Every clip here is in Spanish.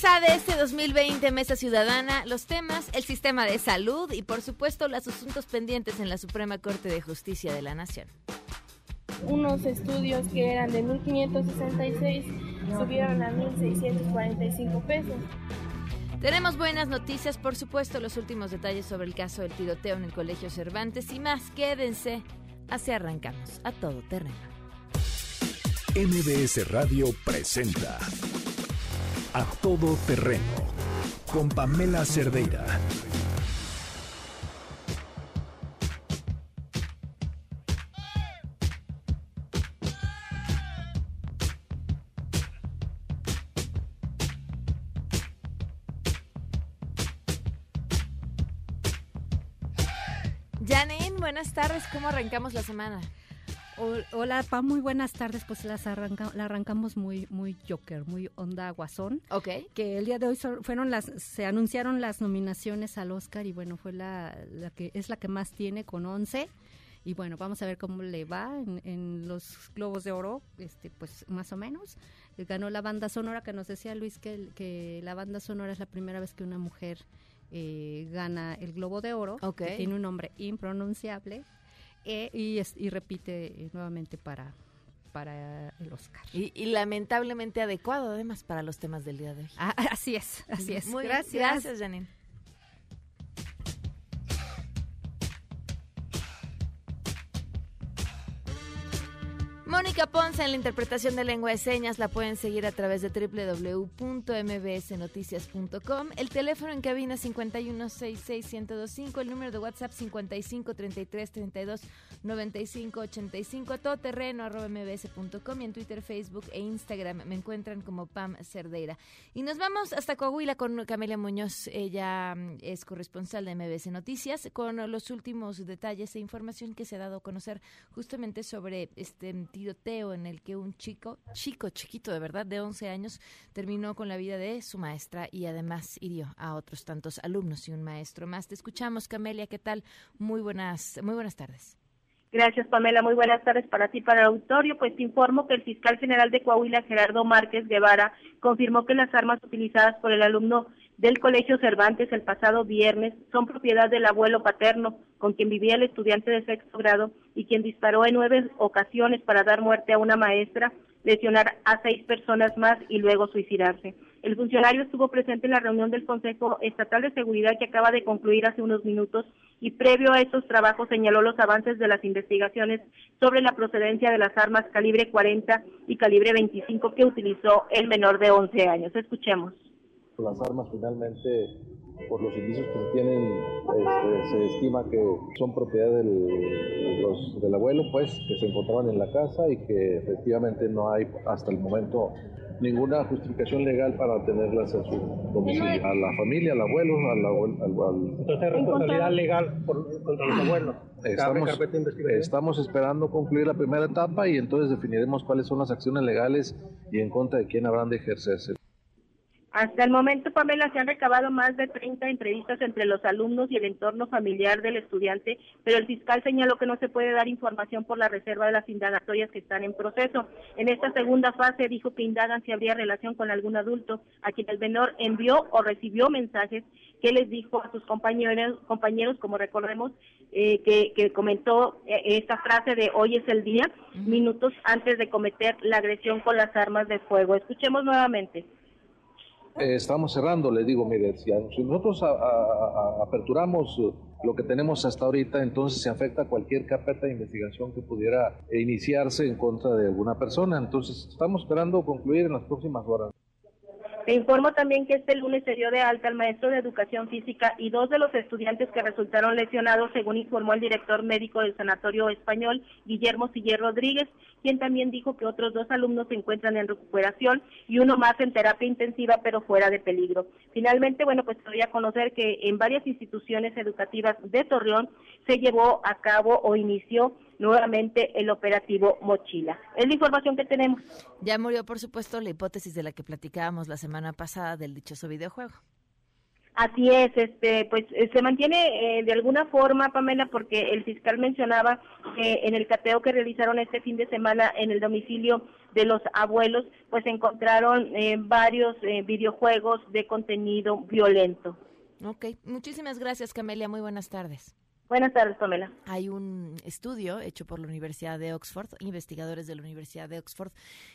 mesa de este 2020, Mesa Ciudadana, los temas, el sistema de salud y por supuesto los asuntos pendientes en la Suprema Corte de Justicia de la Nación. Unos estudios que eran de 1.566 subieron a 1.645 pesos. Tenemos buenas noticias, por supuesto, los últimos detalles sobre el caso del tiroteo en el Colegio Cervantes y más. Quédense, así arrancamos a todo terreno. MBS Radio presenta A Todo Terreno con Pamela Cerdeira. Janine, buenas tardes, ¿cómo arrancamos la semana? Hola, Pa, muy buenas tardes. Pues las arranca, la arrancamos muy, muy Joker, muy onda guasón. Ok. Que el día de hoy fueron las, se anunciaron las nominaciones al Oscar y bueno, fue la, la que es la que más tiene con 11 y bueno, vamos a ver cómo le va en, en, los Globos de Oro, este, pues más o menos. Ganó la banda sonora, que nos decía Luis que, que la banda sonora es la primera vez que una mujer eh, gana el Globo de Oro, okay. que tiene un nombre impronunciable, eh, y, es, y, repite eh, nuevamente para, para el Oscar. Y, y, lamentablemente adecuado además para los temas del día de hoy. Ah, así es, así es. Muy gracias. Gracias, Janine. Mónica en la interpretación de lengua de señas la pueden seguir a través de www.mbsnoticias.com. El teléfono en cabina 5166125, el número de WhatsApp 5533329585, a todoterreno arroba mbs.com y en Twitter, Facebook e Instagram me encuentran como Pam Cerdeira. Y nos vamos hasta Coahuila con Camelia Muñoz, ella es corresponsal de MBS Noticias, con los últimos detalles e información que se ha dado a conocer justamente sobre este tiroteo en el que un chico, chico chiquito de verdad, de 11 años, terminó con la vida de su maestra y además hirió a otros tantos alumnos y un maestro más. Te escuchamos, Camelia, ¿qué tal? Muy buenas, muy buenas tardes. Gracias, Pamela. Muy buenas tardes para ti, para el auditorio. Pues te informo que el fiscal general de Coahuila, Gerardo Márquez Guevara, confirmó que las armas utilizadas por el alumno del Colegio Cervantes el pasado viernes son propiedad del abuelo paterno, con quien vivía el estudiante de sexto grado y quien disparó en nueve ocasiones para dar muerte a una maestra, lesionar a seis personas más y luego suicidarse. El funcionario estuvo presente en la reunión del Consejo Estatal de Seguridad que acaba de concluir hace unos minutos y previo a estos trabajos señaló los avances de las investigaciones sobre la procedencia de las armas calibre 40 y calibre 25 que utilizó el menor de 11 años. Escuchemos las armas finalmente por los indicios que se tienen este, se estima que son propiedad del, los, del abuelo pues que se encontraban en la casa y que efectivamente no hay hasta el momento ninguna justificación legal para tenerlas en su domicilio. A la familia al abuelo al, al, al entonces responsabilidad legal por, contra los abuelos. Estamos, estamos esperando concluir la primera etapa y entonces definiremos cuáles son las acciones legales y en contra de quién habrán de ejercerse. Hasta el momento, Pamela, se han recabado más de 30 entrevistas entre los alumnos y el entorno familiar del estudiante, pero el fiscal señaló que no se puede dar información por la reserva de las indagatorias que están en proceso. En esta segunda fase dijo que indagan si habría relación con algún adulto a quien el menor envió o recibió mensajes que les dijo a sus compañeros, compañeros como recordemos, eh, que, que, comentó eh, esta frase de hoy es el día, minutos antes de cometer la agresión con las armas de fuego. Escuchemos nuevamente. Eh, estamos cerrando, le digo, mire, si, nosotros a, aperturamos lo que tenemos hasta ahorita, entonces se afecta cualquier carpeta de investigación que pudiera iniciarse en contra de alguna persona. Entonces, estamos esperando concluir en las próximas horas. Te informo también que este lunes se dio de alta al maestro de educación física y dos de los estudiantes que resultaron lesionados, según informó el director médico del Sanatorio Español, Guillermo Siller Rodríguez, quien también dijo que otros dos alumnos se encuentran en recuperación y uno más en terapia intensiva, pero fuera de peligro. Finalmente, bueno, pues te a conocer que en varias instituciones educativas de Torreón se llevó a cabo o inició nuevamente el operativo Mochila. Es la información que tenemos. Ya murió, por supuesto, la hipótesis de la que platicábamos la semana pasada del dichoso videojuego. Así es, este, pues eh, se mantiene eh, de alguna forma, Pamela, porque el fiscal mencionaba que en el cateo que realizaron este fin de semana en el domicilio de los abuelos, pues encontraron eh, varios videojuegos de contenido violento. Ok, muchísimas gracias, Camelia. Muy buenas tardes. Buenas tardes, Pamela. Hay un estudio hecho por la Universidad de Oxford, investigadores de la Universidad de Oxford.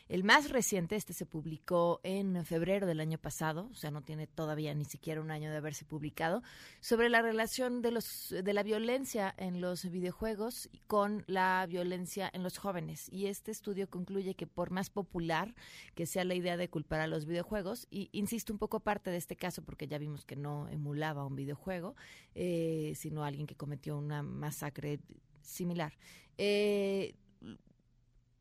El más reciente, este se publicó en febrero del año pasado, o sea, no tiene todavía ni siquiera un año de haberse publicado, sobre la relación de los de la violencia en los videojuegos con la violencia en los jóvenes. Y este estudio concluye que por más popular que sea la idea de culpar a los videojuegos, y insisto un poco aparte de este caso porque ya vimos que no emulaba un videojuego, eh, sino alguien que cometió una masacre similar. Eh,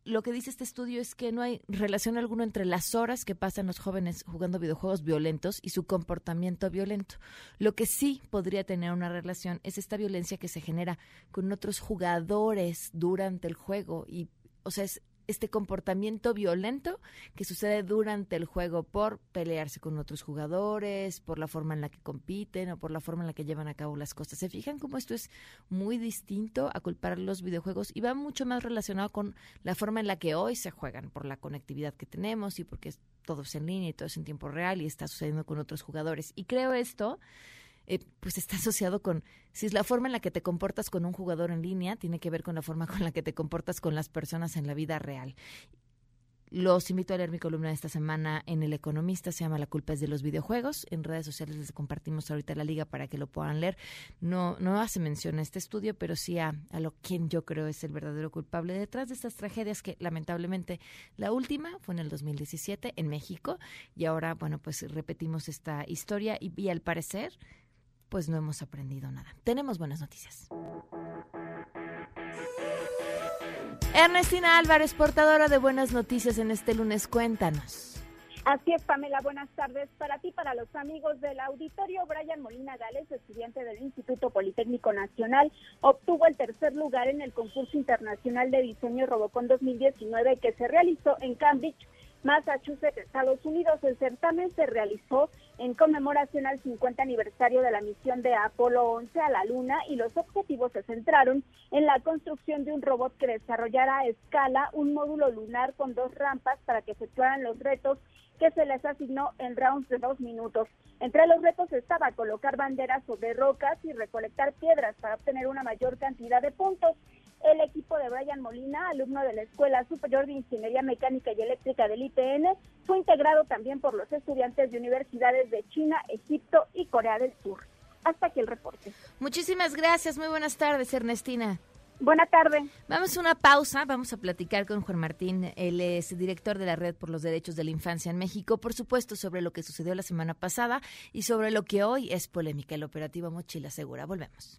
lo que dice este estudio es que no hay relación alguna entre las horas que pasan los jóvenes jugando videojuegos violentos y su comportamiento violento. Lo que sí podría tener una relación es esta violencia que se genera con otros jugadores durante el juego y o sea, es este comportamiento violento que sucede durante el juego por pelearse con otros jugadores, por la forma en la que compiten o por la forma en la que llevan a cabo las cosas. ¿Se fijan cómo esto es muy distinto a culpar los videojuegos y va mucho más relacionado con la forma en la que hoy se juegan, por la conectividad que tenemos y porque todo es en línea y todo es en tiempo real y está sucediendo con otros jugadores? Y creo esto eh, pues está asociado con, si es la forma en la que te comportas con un jugador en línea, tiene que ver con la forma con la que te comportas con las personas en la vida real. Los invito a leer mi columna de esta semana en El Economista, se llama La culpa es de los videojuegos. En redes sociales les compartimos ahorita la liga para que lo puedan leer. No, no hace mención a este estudio, pero sí a, a lo quien yo creo es el verdadero culpable detrás de estas tragedias que lamentablemente la última fue en el 2017 en México y ahora, bueno, pues repetimos esta historia y, y al parecer pues no hemos aprendido nada. Tenemos buenas noticias. Ernestina Álvarez, portadora de buenas noticias en este lunes, cuéntanos. Así es, Pamela, buenas tardes para ti, para los amigos del auditorio. Brian Molina Gales, estudiante del Instituto Politécnico Nacional, obtuvo el tercer lugar en el concurso internacional de diseño Robocon 2019 que se realizó en Cambridge, Massachusetts, Estados Unidos. El certamen se realizó en conmemoración al 50 aniversario de la misión de Apolo 11 a la Luna y los objetivos se centraron en la construcción de un robot que desarrollara a escala un módulo lunar con dos rampas para que efectuaran los retos que se les asignó en rounds de dos minutos. Entre los retos estaba colocar banderas sobre rocas y recolectar piedras para obtener una mayor cantidad de puntos. El equipo de Brian Molina, alumno de la Escuela Superior de Ingeniería Mecánica y Eléctrica del IPN, fue integrado también por los estudiantes de universidades de China, Egipto y Corea del Sur. Hasta aquí el reporte. Muchísimas gracias. Muy buenas tardes, Ernestina. Buenas tardes. Vamos a una pausa, vamos a platicar con Juan Martín, él es director de la Red por los Derechos de la Infancia en México, por supuesto sobre lo que sucedió la semana pasada y sobre lo que hoy es polémica, el operativo Mochila Segura. Volvemos.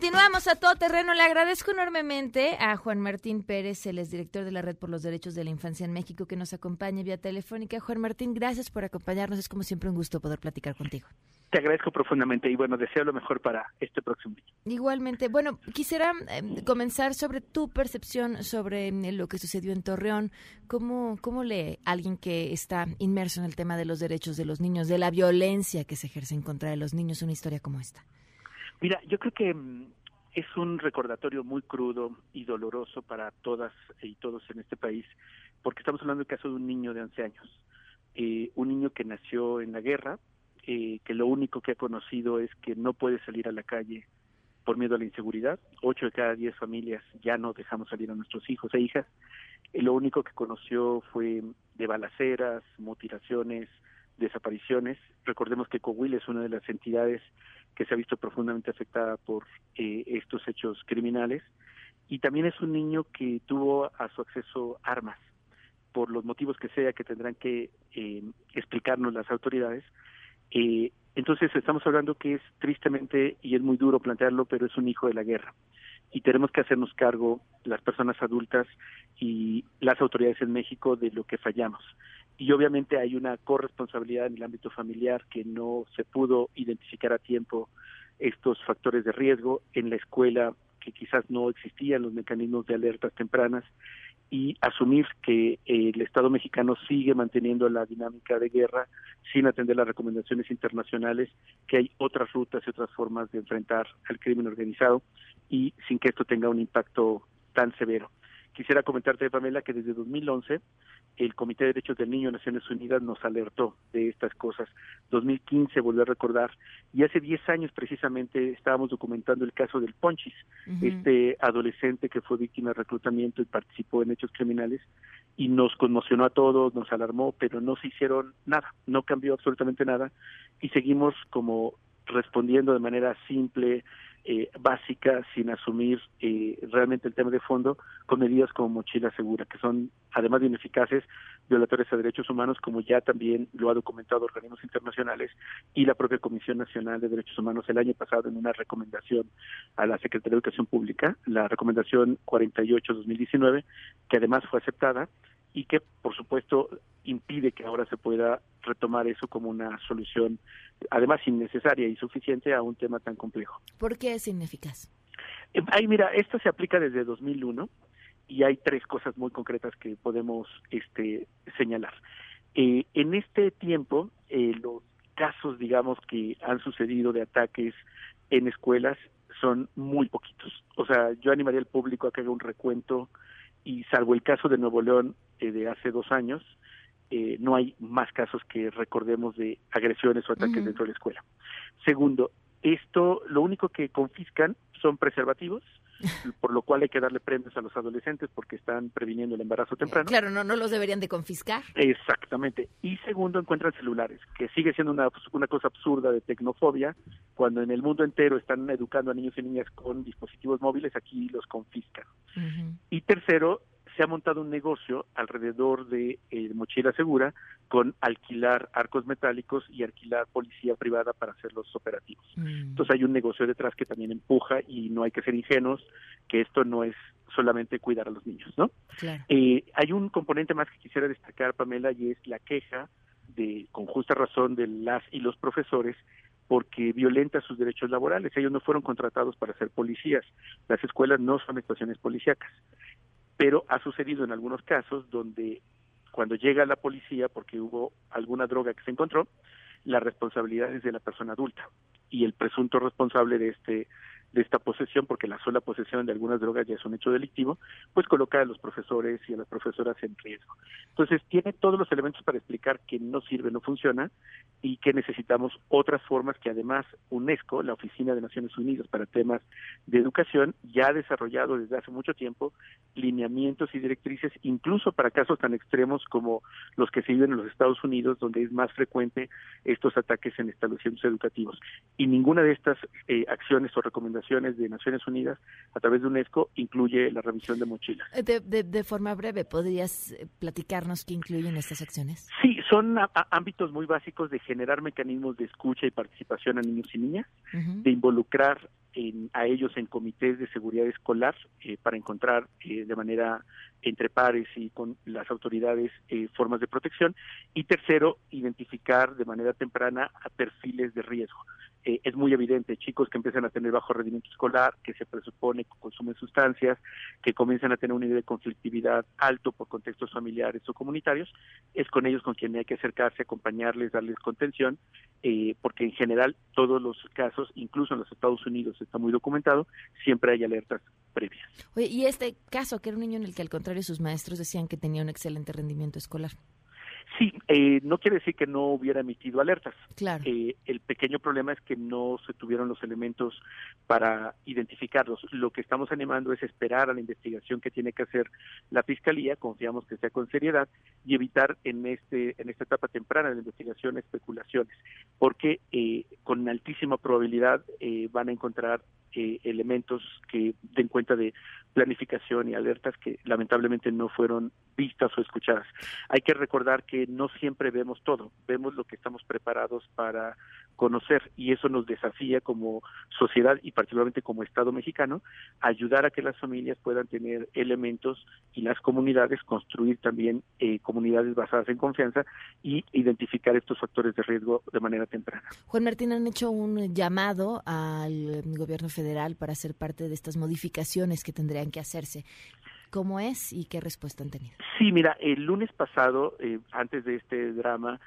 Continuamos a todo terreno. Le agradezco enormemente a Juan Martín Pérez, el es director de la Red por los Derechos de la Infancia en México, que nos acompaña vía telefónica. Juan Martín, gracias por acompañarnos. Es como siempre un gusto poder platicar contigo. Te agradezco profundamente y bueno, deseo lo mejor para este próximo año. Igualmente. Bueno, quisiera em, comenzar sobre tu percepción sobre em, lo que sucedió en Torreón. ¿Cómo, ¿Cómo lee alguien que está inmerso en el tema de los derechos de los niños, de la violencia que se ejerce en contra de los niños, una historia como esta? Mira, yo creo que mm, es un recordatorio muy crudo y doloroso para todas y todos en este país, porque estamos hablando del caso de un niño de 11 años, eh, un niño que nació en la guerra, eh, que lo único que ha conocido es que no puede salir a la calle por miedo a la inseguridad. Ocho de cada diez familias ya no dejamos salir a nuestros hijos e hijas. Y lo único que conoció fue de balaceras, mutilaciones, desapariciones. Recordemos que Coahuila es una de las entidades que se ha visto profundamente afectada por eh, estos hechos criminales. Y también es un niño que tuvo a su acceso armas, por los motivos que sea que tendrán que eh, explicarnos las autoridades. Eh, entonces estamos hablando que es tristemente, y es muy duro plantearlo, pero es un hijo de la guerra. Y tenemos que hacernos cargo, las personas adultas y las autoridades en México, de lo que fallamos. Y obviamente hay una corresponsabilidad en el ámbito familiar que no se pudo identificar a tiempo estos factores de riesgo. En la escuela que quizás no existían los mecanismos de alertas tempranas y asumir que eh, el Estado mexicano sigue manteniendo la dinámica de guerra sin atender las recomendaciones internacionales, que hay otras rutas y otras formas de enfrentar al crimen organizado y sin que esto tenga un impacto tan severo. Quisiera comentarte, Pamela, que desde 2011 el Comité de Derechos del Niño de Naciones Unidas nos alertó de estas cosas. 2015, volvió a recordar, y hace 10 años precisamente estábamos documentando el caso del Ponchis, este adolescente que fue víctima de reclutamiento y participó en hechos criminales, y nos conmocionó a todos, nos alarmó, pero no se hicieron nada, no cambió absolutamente nada, y seguimos como respondiendo de manera simple, eh, básica sin asumir eh, realmente el tema de fondo con medidas como mochila segura, que son además de ineficaces, violatorias a derechos humanos, como ya también lo ha documentado organismos internacionales y la propia Comisión Nacional de Derechos Humanos el año pasado en una recomendación a la Secretaría de Educación Pública, la recomendación 48-2019, que además fue aceptada y que por supuesto impide que ahora se pueda retomar eso como una solución, además innecesaria y suficiente a un tema tan complejo. ¿Por qué es ineficaz? Eh, ay, mira, esto se aplica desde 2001 y hay tres cosas muy concretas que podemos este, señalar. Eh, en este tiempo, eh, los casos, digamos, que han sucedido de ataques en escuelas son muy poquitos. O sea, yo animaría al público a que haga un recuento y salvo el caso de Nuevo León de hace dos años, eh, no hay más casos que recordemos de agresiones o ataques dentro de la escuela. Segundo, esto lo único que confiscan son preservativos, por lo cual hay que darle premios a los adolescentes porque están previniendo el embarazo temprano. Claro, no, no los deberían de confiscar. Exactamente. Y segundo, encuentran celulares, que sigue siendo una, una cosa absurda de tecnofobia, cuando en el mundo entero están educando a niños y niñas con dispositivos móviles, aquí los confiscan. Y tercero, se ha montado un negocio alrededor de eh, Mochila Segura con alquilar arcos metálicos y alquilar policía privada para hacer los operativos. Mm. Entonces hay un negocio detrás que también empuja y no hay que ser ingenuos que esto no es solamente cuidar a los niños, ¿no? Eh, hay un componente más que quisiera destacar, Pamela, y es la queja de, con justa razón, de las y los profesores porque violenta sus derechos laborales. Ellos no fueron contratados para ser policías. Las escuelas no son estaciones policíacas pero ha sucedido en algunos casos donde cuando llega la policía porque hubo alguna droga que se encontró, la responsabilidad es de la persona adulta y el presunto responsable de este de esta posesión, porque la sola posesión de algunas drogas ya es un hecho delictivo, pues coloca a los profesores y a las profesoras en riesgo. Entonces, tiene todos los elementos para explicar que no sirve, no funciona y que necesitamos otras formas que además UNESCO, la Oficina de Naciones Unidas para temas de educación, ya ha desarrollado desde hace mucho tiempo lineamientos y directrices, incluso para casos tan extremos como los que se viven en los Estados Unidos, donde es más frecuente estos ataques en establecimientos educativos. Y ninguna de estas eh, acciones o recomendaciones de Naciones Unidas a través de UNESCO incluye la revisión de mochilas. Eh, de, de, forma breve, ¿podrías eh, platicarnos qué incluyen estas acciones? Sí, son ámbitos muy básicos de generar mecanismos de escucha y participación a niños y niñas, de involucrar a ellos en comités de seguridad escolar eh, para encontrar de manera entre pares y con las autoridades formas de protección y tercero identificar de manera temprana a perfiles de riesgo eh, es muy evidente, chicos que empiezan a tener bajo rendimiento escolar, que se presupone que consumen sustancias, que comienzan a tener un nivel de conflictividad alto por contextos familiares o comunitarios, es con ellos con quien hay que acercarse, acompañarles, darles contención, eh, porque en general todos los casos, incluso en los Estados Unidos está muy documentado, siempre hay alertas previas. Oye, y este caso, que era un niño en el que al contrario sus maestros decían que tenía un excelente rendimiento escolar. Sí, eh, no quiere decir que no hubiera emitido alertas. Claro. Eh, el pequeño problema es que no se tuvieron los elementos para identificarlos. Lo que estamos animando es esperar a la investigación que tiene que hacer la fiscalía, confiamos que sea con seriedad y evitar en este en esta etapa temprana de la investigación especulaciones, porque eh, con altísima probabilidad eh, van a encontrar eh, elementos que den cuenta de planificación y alertas que lamentablemente no fueron vistas o escuchadas. Hay que recordar que no siempre vemos todo, vemos lo que estamos preparados para conocer y eso nos desafía como sociedad y particularmente como Estado mexicano, ayudar a que las familias puedan tener elementos y las comunidades construir también eh, comunidades basadas en confianza y identificar estos factores de riesgo de manera temprana. Juan Martín, han hecho un llamado al gobierno federal para ser parte de estas modificaciones que tendrían que hacerse. ¿Cómo es y qué respuesta han tenido? Sí, mira, el lunes pasado, eh, antes de este drama,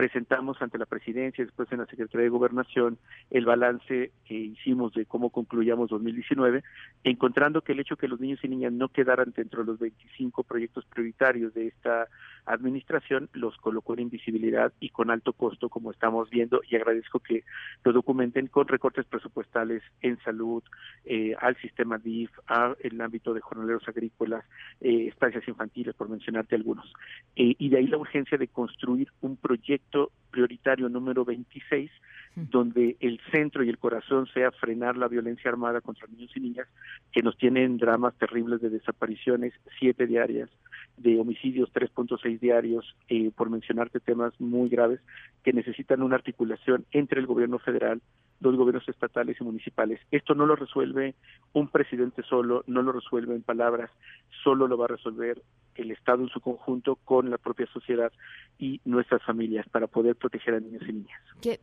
presentamos ante la presidencia, después en la Secretaría de Gobernación, el balance que hicimos de cómo concluyamos 2019, encontrando que el hecho que los niños y niñas no quedaran dentro de los 25 proyectos prioritarios de esta administración los colocó en invisibilidad y con alto costo, como estamos viendo, y agradezco que lo documenten con recortes presupuestales en salud, eh, al sistema DIF, al ámbito de jornaleros agrícolas, eh, estancias infantiles, por mencionarte algunos. Eh, y de ahí la urgencia de construir un proyecto prioritario número 26 donde el centro y el corazón sea frenar la violencia armada contra niños y niñas que nos tienen dramas terribles de desapariciones, siete diarias, de homicidios 3.6 diarios, eh, por mencionarte temas muy graves que necesitan una articulación entre el gobierno federal, los gobiernos estatales y municipales. Esto no lo resuelve un presidente solo, no lo resuelve en palabras, solo lo va a resolver el Estado en su conjunto con la propia sociedad y nuestras familias para poder proteger a niños y niñas. ¿Qué,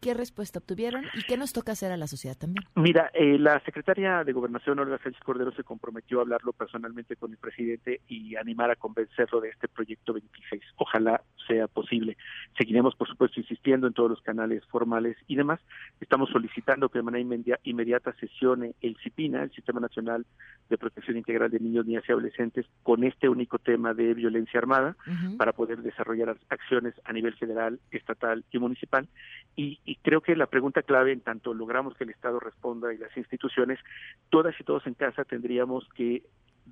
qué, respuesta obtuvieron y qué nos toca hacer a la sociedad también? Mira, eh, la secretaria de Gobernación, Olga Sánchez Cordero, se comprometió a hablarlo personalmente con el presidente y animar a convencerlo de este proyecto 26. Ojalá sea posible. Seguiremos, por supuesto, insistiendo en todos los canales formales y demás. Estamos solicitando que de manera inmediata sesione el CIPINA, el Sistema Nacional de Protección Integral de Niños, Niñas y Adolescentes, con este único tema de violencia armada, para poder desarrollar acciones a nivel federal, estatal y municipal. Y, y creo que la pregunta clave, en tanto logramos que el Estado responda y las instituciones, todas y todos en casa tendríamos que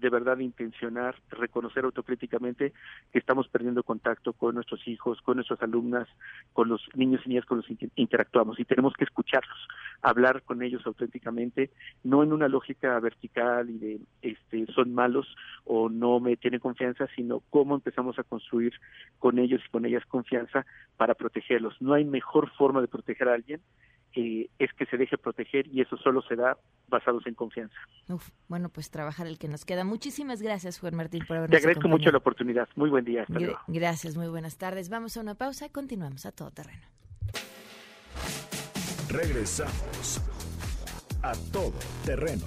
de verdad intencionar, reconocer autocríticamente que estamos perdiendo contacto con nuestros hijos, con nuestras alumnas, con los niños y niñas con los que interactuamos y tenemos que escucharlos, hablar con ellos auténticamente, no en una lógica vertical y de este son malos o no me tienen confianza, sino cómo empezamos a construir con ellos y con ellas confianza para protegerlos. No hay mejor forma de proteger a alguien es que se deje proteger y eso solo se da basados en confianza. bueno, pues trabajar el que nos queda. Muchísimas gracias, Juan Martín, por habernos Te agradezco mucho la oportunidad. Muy buen día. Hasta luego. Gracias, muy buenas tardes. Vamos a una pausa y continuamos a todo terreno. Regresamos a todo terreno.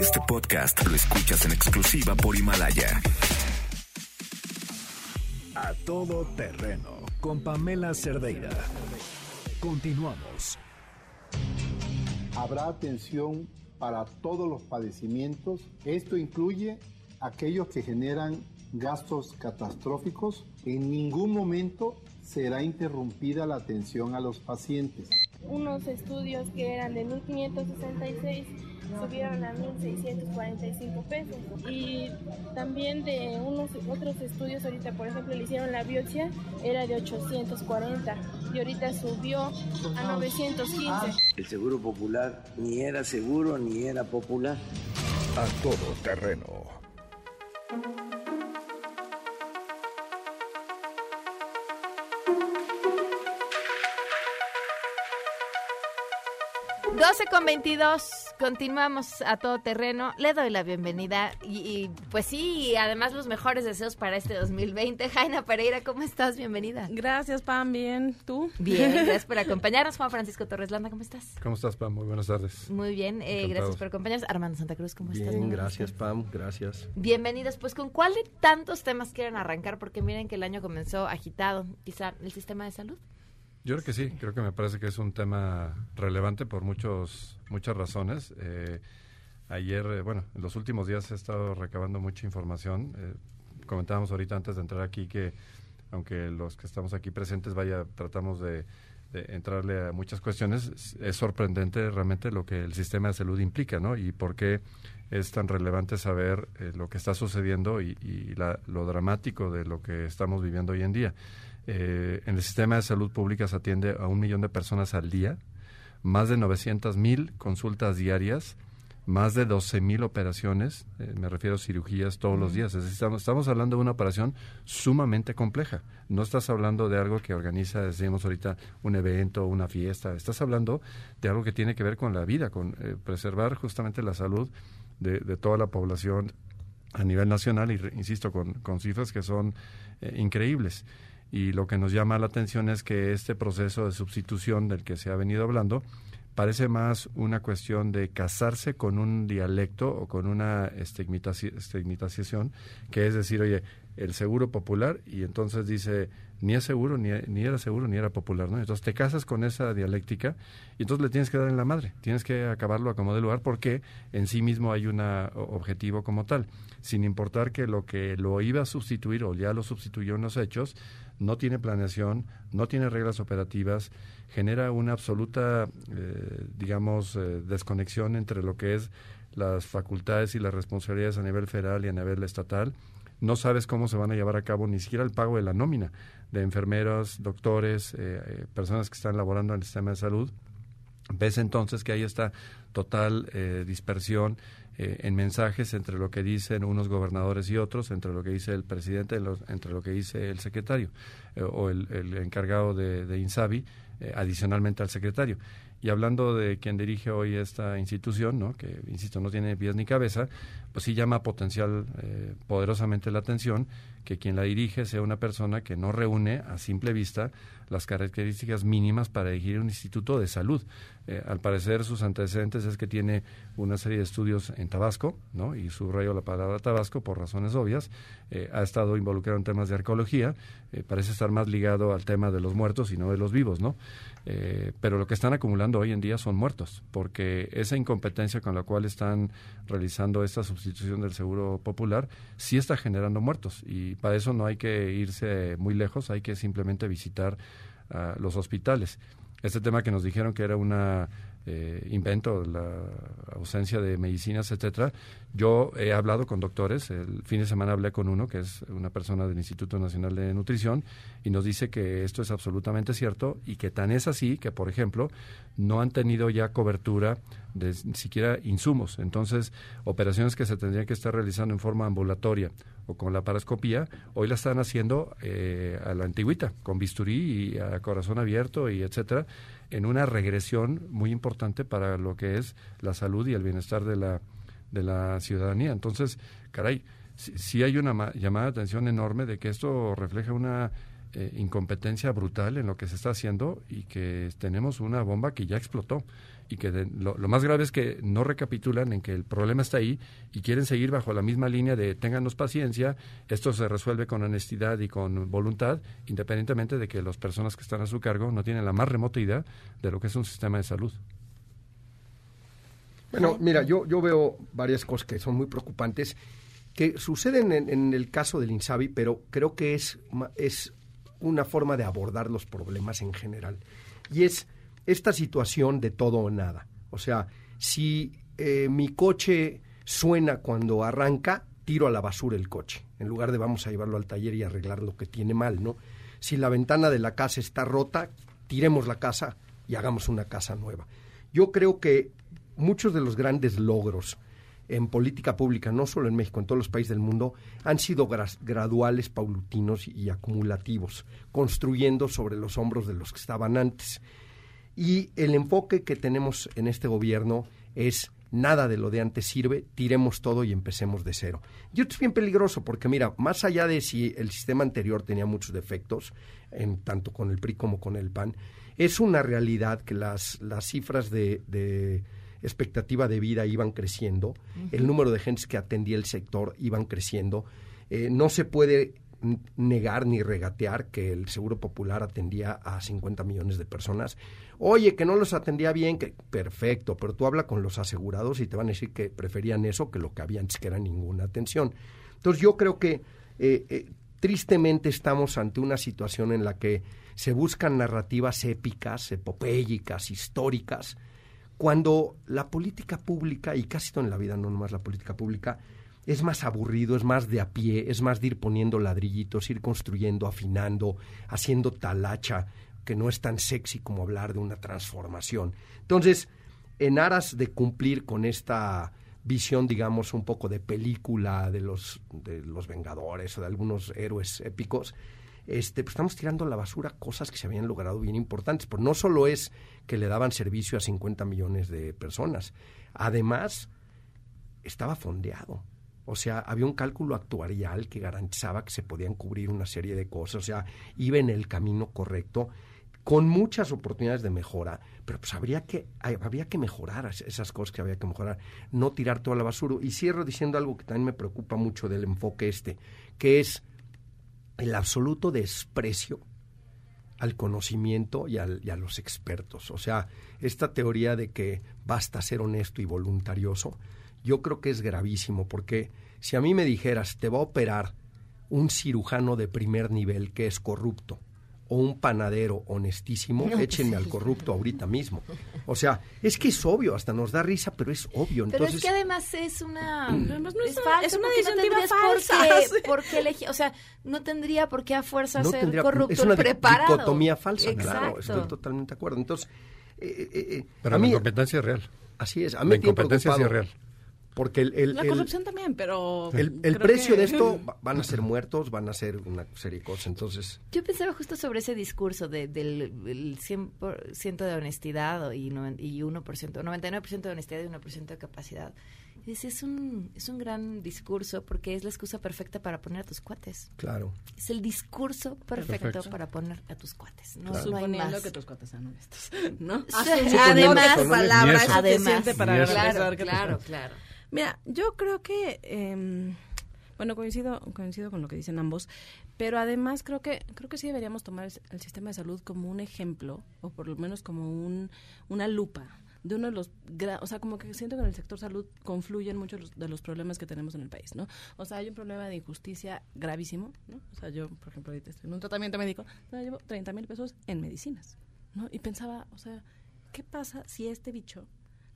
Este podcast lo escuchas en exclusiva por Himalaya. A todo terreno con Pamela Cerdeira. Continuamos. Habrá atención para todos los padecimientos. Esto incluye aquellos que generan gastos catastróficos. En ningún momento será interrumpida la atención a los pacientes. Unos estudios que eran de 1566 subieron a 1.645 pesos. Y también de unos otros estudios, ahorita por ejemplo le hicieron la biopsia, era de 840 y ahorita subió a 915. El seguro popular ni era seguro ni era popular. A todo terreno. 12 con 22, continuamos a todo terreno. Le doy la bienvenida y, pues sí, además los mejores deseos para este 2020. Jaina Pereira, ¿cómo estás? Bienvenida. Gracias, Pam. Bien, ¿tú? Bien, gracias por acompañarnos. Juan Francisco Torres Landa, ¿cómo estás? ¿Cómo estás, Pam? Muy buenas tardes. Muy bien, eh, gracias por acompañarnos. Armando Santa Cruz, ¿cómo estás? Bien, gracias, Pam. Gracias. Bienvenidos. Pues, ¿con cuál de tantos temas quieren arrancar? Porque miren que el año comenzó agitado. Quizá el sistema de salud. Yo creo que sí, creo que me parece que es un tema relevante por muchos, muchas razones. Eh, ayer, eh, bueno, en los últimos días he estado recabando mucha información. Eh, comentábamos ahorita antes de entrar aquí que aunque los que estamos aquí presentes, vaya, tratamos de, entrarle a muchas cuestiones, es sorprendente realmente lo que el sistema de salud implica, ¿no? Y por qué es tan relevante saber eh, lo que está sucediendo y, lo dramático de lo que estamos viviendo hoy en día. Eh, en el sistema de salud pública se atiende a un millón de personas al día, más de 900 mil consultas diarias, más de 12 mil operaciones, eh, me refiero a cirugías todos los días. estamos, hablando de una operación sumamente compleja. No estás hablando de algo que organiza, decimos ahorita, un evento, una fiesta. Estás hablando de algo que tiene que ver con la vida, con eh, preservar justamente la salud de, toda la población a nivel nacional y, insisto, con, con cifras que son eh, increíbles. Y lo que nos llama la atención es que este proceso de sustitución del que se ha venido hablando, parece más una cuestión de casarse con un dialecto o con una estigmatización, que es decir, oye, el seguro popular, y entonces dice, ni es seguro, ni, ni, era seguro, ni era popular, ¿no? Entonces te casas con esa dialéctica y entonces le tienes que dar en la madre, tienes que acabarlo a como de lugar porque en sí mismo hay un objetivo como tal, sin importar que lo que lo iba a sustituir o ya lo sustituyó en los hechos, no tiene planeación, no tiene reglas operativas, genera una absoluta, eh, digamos, eh, desconexión entre lo que es las facultades y las responsabilidades a nivel federal y a nivel estatal. No sabes cómo se van a llevar a cabo ni siquiera el pago de la nómina de enfermeros, doctores, eh, personas que están laborando en el sistema de salud. Ves entonces que hay esta total dispersión en mensajes entre lo que dicen unos gobernadores y otros, entre lo que dice el presidente, entre lo que dice el secretario o el, encargado de, de INSABI eh, adicionalmente al secretario. Y hablando de quien dirige hoy esta institución, ¿no? que, insisto, no tiene pies ni cabeza, pues sí llama potencial eh, poderosamente la atención que quien la dirige sea una persona que no reúne a simple vista las características mínimas para dirigir un instituto de salud. Eh, al parecer sus antecedentes es que tiene una serie de estudios en Tabasco, ¿no? y subrayo la palabra Tabasco por razones obvias, eh, ha estado involucrado en temas de arqueología, parece estar más ligado al tema de los muertos y no de los vivos, ¿no? pero lo que están acumulando hoy en día son muertos, porque esa incompetencia con la cual están realizando esta sustitución del seguro popular sí está generando muertos, y para eso no hay que irse muy lejos, hay que simplemente visitar los hospitales. Este tema que nos dijeron que era una eh, invento, la ausencia de medicinas, etcétera. Yo he hablado con doctores, el fin de semana hablé con uno que es una persona del Instituto Nacional de Nutrición y nos dice que esto es absolutamente cierto y que tan es así que, por ejemplo, no han tenido ya cobertura de siquiera insumos. Entonces, operaciones que se tendrían que estar realizando en forma ambulatoria o con la parascopía, hoy la están haciendo eh, a la antigüita, con bisturí y a corazón abierto y etcétera en una regresión muy importante para lo que es la salud y el bienestar de la, de la ciudadanía. Entonces, caray, sí, hay una llamada de atención enorme de que esto refleja una eh, incompetencia brutal en lo que se está haciendo y que tenemos una bomba que ya explotó y que lo, más grave es que no recapitulan en que el problema está ahí y quieren seguir bajo la misma línea de ténganos paciencia, esto se resuelve con honestidad y con voluntad, independientemente de que las personas que están a su cargo no tienen la más remota idea de lo que es un sistema de salud. Bueno, mira, yo, yo veo varias cosas que son muy preocupantes que suceden en, en el caso del INSABI, pero creo que es, es una forma de abordar los problemas en general. Y es esta situación de todo o nada. O sea, si eh, mi coche suena cuando arranca, tiro a la basura el coche, en lugar de vamos a llevarlo al taller y arreglar lo que tiene mal, ¿no? Si la ventana de la casa está rota, tiremos la casa y hagamos una casa nueva. Yo creo que muchos de los grandes logros en política pública, no solo en México, en todos los países del mundo, han sido graduales, paulatinos y acumulativos, construyendo sobre los hombros de los que estaban antes. Y el enfoque que tenemos en este gobierno es nada de lo de antes sirve, tiremos todo y empecemos de cero. Y esto es bien peligroso porque, mira, más allá de si el sistema anterior tenía muchos defectos, en, tanto con el PRI como con el PAN, es una realidad que las, las cifras de, expectativa de vida iban creciendo, el número de gentes que atendía el sector iban creciendo. Eh, no se puede negar ni regatear que el Seguro Popular atendía a 50 millones de personas. Oye, que no los atendía bien, que perfecto, pero tú habla con los asegurados y te van a decir que preferían eso que lo que había antes, que era ninguna atención. Entonces yo creo que eh, eh, tristemente estamos ante una situación en la que se buscan narrativas épicas, epopélicas, históricas, cuando la política pública, y casi todo en la vida, no nomás la política pública, es más aburrido, es más de a pie, es más de ir poniendo ladrillitos, ir construyendo, afinando, haciendo talacha, que no es tan sexy como hablar de una transformación. Entonces, en aras de cumplir con esta visión, digamos, un poco de película de los, de los Vengadores o de algunos héroes épicos, este, pues estamos tirando a la basura cosas que se habían logrado bien importantes. Pero no solo es que le daban servicio a 50 millones de personas, además estaba fondeado. O sea, había un cálculo actuarial que garantizaba que se podían cubrir una serie de cosas, o sea, iba en el camino correcto con muchas oportunidades de mejora, pero pues habría que, habría que mejorar esas cosas que había que mejorar, no tirar toda la basura. Y cierro diciendo algo que también me preocupa mucho del enfoque este, que es el absoluto desprecio al conocimiento y, y a los expertos. O sea, esta teoría de que basta ser honesto y voluntarioso, yo creo que es gravísimo, porque si a mí me dijeras, te va a operar un cirujano de primer nivel que es corrupto, o un panadero honestísimo, pues échenme al corrupto ahorita mismo. O sea, es que es obvio, hasta nos da risa, pero es obvio. Pero Entonces, es que además es una Además no es es falso, es una porque no disyuntiva por falsa, qué- sí. por qué elegir, o sea, no tendría por qué a fuerza no ser tendría- corrupto es una preparado. dicotomía falsa, claro, Exacto. estoy totalmente de acuerdo. Entonces, eh, eh, eh, Pero a la mí, incompetencia es real. así es, a La mí me tiene incompetencia sí es real. Porque el, el- La el- corrupción también, pero... el- el precio que- de esto va- van a ser muertos, van a ser una serie de cosas. Entonces, Yo pensaba justo sobre ese discurso de, del el 100% de honestidad y, noven- y 1%, 99% de honestidad y 1% de capacidad. Decía, es un, es un gran discurso porque es la excusa perfecta para poner a tus cuates. claro. Es el discurso perfecto, Perfecto. para poner a tus cuates. No, Claro. no hay más. que tus cuates sean honestos, ¿no? Sí, además, que tu palabra es además, para claro, que claro, claro. Mira, yo creo que, eh, bueno, coincido, coincido con lo que dicen ambos, pero además creo que, creo que sí deberíamos tomar el, sistema de salud como un ejemplo, o por lo menos como un, una lupa de uno de los, o sea, como que siento que en el sector salud confluyen muchos de los problemas que tenemos en el país, ¿no? O sea, hay un problema de injusticia gravísimo, ¿no? O sea, yo, por ejemplo, ahorita estoy en un tratamiento médico, llevo 30 mil pesos en medicinas, ¿no? Y pensaba, o sea, ¿qué pasa si este bicho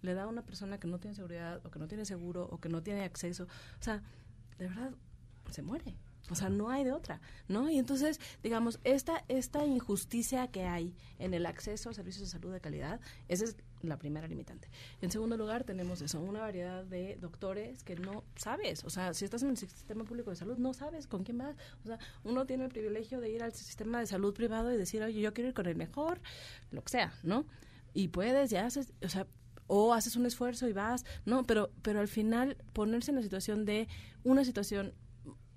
le da a una persona que no tiene seguridad o que no tiene seguro o que no tiene acceso? O sea, de verdad, se muere. O sea, no hay de otra, ¿no? Y entonces, digamos, esta, esta injusticia que hay en el acceso a servicios de salud de calidad, esa es la primera limitante. En segundo lugar, tenemos eso, una variedad de doctores que no sabes. O sea, si estás en el sistema público de salud, no sabes con quién vas. O sea, uno tiene el privilegio de ir al sistema de salud privado y decir, oye, yo quiero ir con el mejor, lo que sea, ¿no? Y puedes, ya haces, o sea, o haces un esfuerzo y vas, no, pero, pero al final ponerse en la situación de una situación,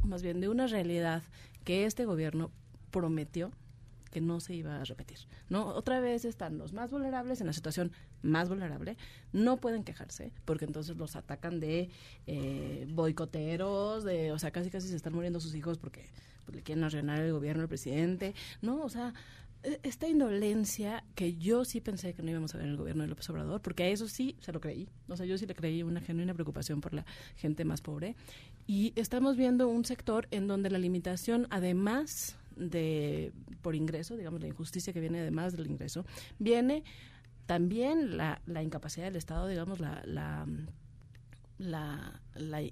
más bien de una realidad que este gobierno prometió que no se iba a repetir, ¿no? Otra vez están los más vulnerables en la situación más vulnerable, no pueden quejarse porque entonces los atacan de eh, boicoteros, de, o sea, casi casi se están muriendo sus hijos porque pues, le quieren arruinar el gobierno al presidente, ¿no? O sea, esta indolencia que yo sí pensé que no íbamos a ver en el gobierno de López Obrador, porque a eso sí se lo creí. O sea, yo sí le creí una genuina preocupación por la gente más pobre. Y estamos viendo un sector en donde la limitación, además de por ingreso, digamos, la injusticia que viene además del ingreso, viene también la, la incapacidad del Estado, digamos, la, la la,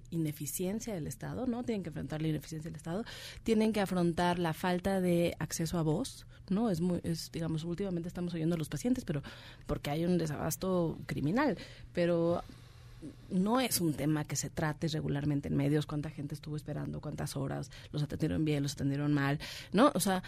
ineficiencia del Estado, ¿no? Tienen que enfrentar la ineficiencia del Estado, tienen que afrontar la falta de acceso a voz, ¿no? Es muy, es, digamos, últimamente estamos oyendo a los pacientes, pero porque hay un desabasto criminal, pero no es un tema que se trate regularmente en medios, cuánta gente estuvo esperando, cuántas horas, los atendieron bien, los atendieron mal, ¿no? O sea,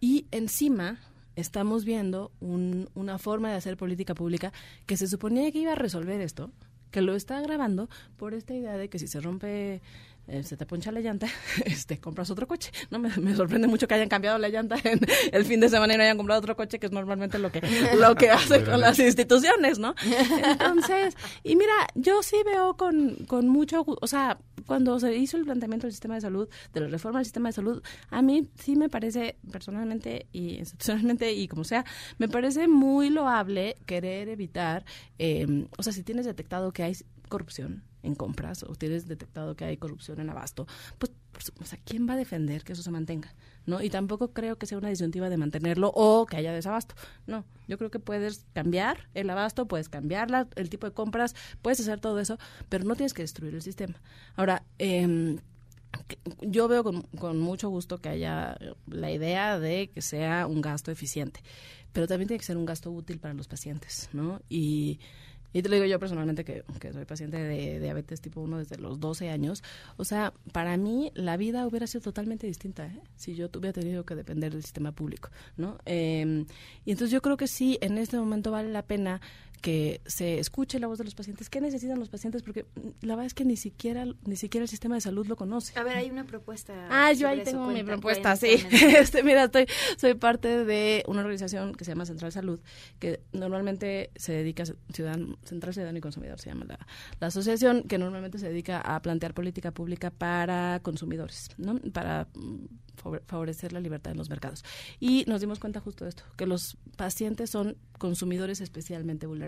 y encima estamos viendo un, una forma de hacer política pública que se suponía que iba a resolver esto, que lo está agravando por esta idea de que si se rompe, eh, se te poncha la llanta, este, compras otro coche. No me, me sorprende mucho que hayan cambiado la llanta en el fin de semana y no hayan comprado otro coche, que es normalmente lo que, lo que hace con las instituciones, ¿no? Entonces, y mira, yo sí veo con, con mucho, o sea, cuando se hizo el planteamiento del sistema de salud, de la reforma del sistema de salud, a mí sí me parece personalmente y institucionalmente y como sea, me parece muy loable querer evitar, eh, o sea, si tienes detectado que hay corrupción en compras o tienes detectado que hay corrupción en abasto, pues o sea, ¿quién va a defender que eso se mantenga? ¿no? Y tampoco creo que sea una disyuntiva de mantenerlo o que haya desabasto. No, yo creo que puedes cambiar el abasto, puedes cambiar la, el tipo de compras, puedes hacer todo eso, pero no tienes que destruir el sistema. Ahora, eh, yo veo con, con, mucho gusto que haya la idea de que sea un gasto eficiente, pero también tiene que ser un gasto útil para los pacientes, ¿no? Y y te lo digo yo personalmente que, que soy paciente de, diabetes tipo 1 desde los 12 años. O sea, para mí la vida hubiera sido totalmente distinta ¿eh? si yo hubiera tenido que depender del sistema público, ¿no? Eh, y entonces yo creo que sí, en este momento vale la pena que se escuche la voz de los pacientes. ¿Qué necesitan los pacientes? Porque la verdad es que ni siquiera ni siquiera el sistema de salud lo conoce. A ver, hay una propuesta. Ah, yo ahí tengo mi propuesta, sí. este, mira, estoy, soy parte de una organización que se llama Central Salud, que normalmente se dedica a Ciudadano, Central Ciudadano y Consumidor, se llama la, la asociación, que normalmente se dedica a plantear política pública para consumidores, ¿no? Para favorecer la libertad en los mercados. Y nos dimos cuenta justo de esto, que los pacientes son consumidores especialmente vulnerables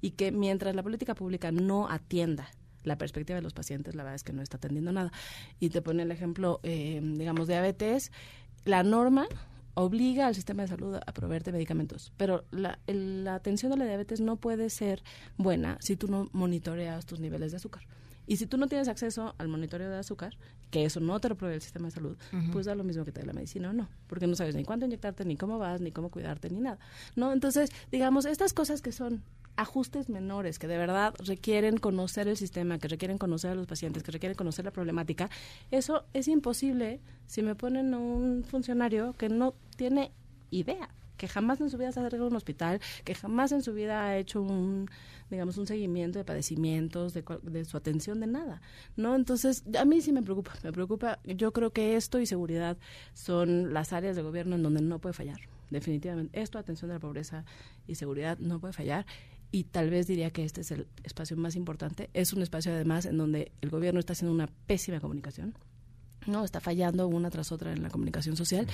y que mientras la política pública no atienda la perspectiva de los pacientes, la verdad es que no está atendiendo nada. Y te pone el ejemplo, eh, digamos, diabetes, la norma obliga al sistema de salud a proveerte medicamentos, pero la, la atención a la diabetes no puede ser buena si tú no monitoreas tus niveles de azúcar. Y si tú no tienes acceso al monitoreo de azúcar, que eso no te lo provee el sistema de salud, pues da lo mismo que te dé la medicina o no, porque no sabes ni cuánto inyectarte, ni cómo vas, ni cómo cuidarte, ni nada. ¿No? Entonces, digamos, estas cosas que son ajustes menores que de verdad requieren conocer el sistema, que requieren conocer a los pacientes, que requieren conocer la problemática, eso es imposible si me ponen un funcionario que no tiene idea, que jamás en su vida se ha acercado a un hospital, que jamás en su vida ha hecho un digamos, un seguimiento de padecimientos, de, de, su atención, de nada, ¿no? Entonces, a mí sí me preocupa, me preocupa. Yo creo que esto y seguridad son las áreas de gobierno en donde no puede fallar, definitivamente. Esto, atención de la pobreza y seguridad, no puede fallar. Y tal vez diría que este es el espacio más importante. Es un espacio, además, en donde el gobierno está haciendo una pésima comunicación no está fallando una tras otra en la comunicación social.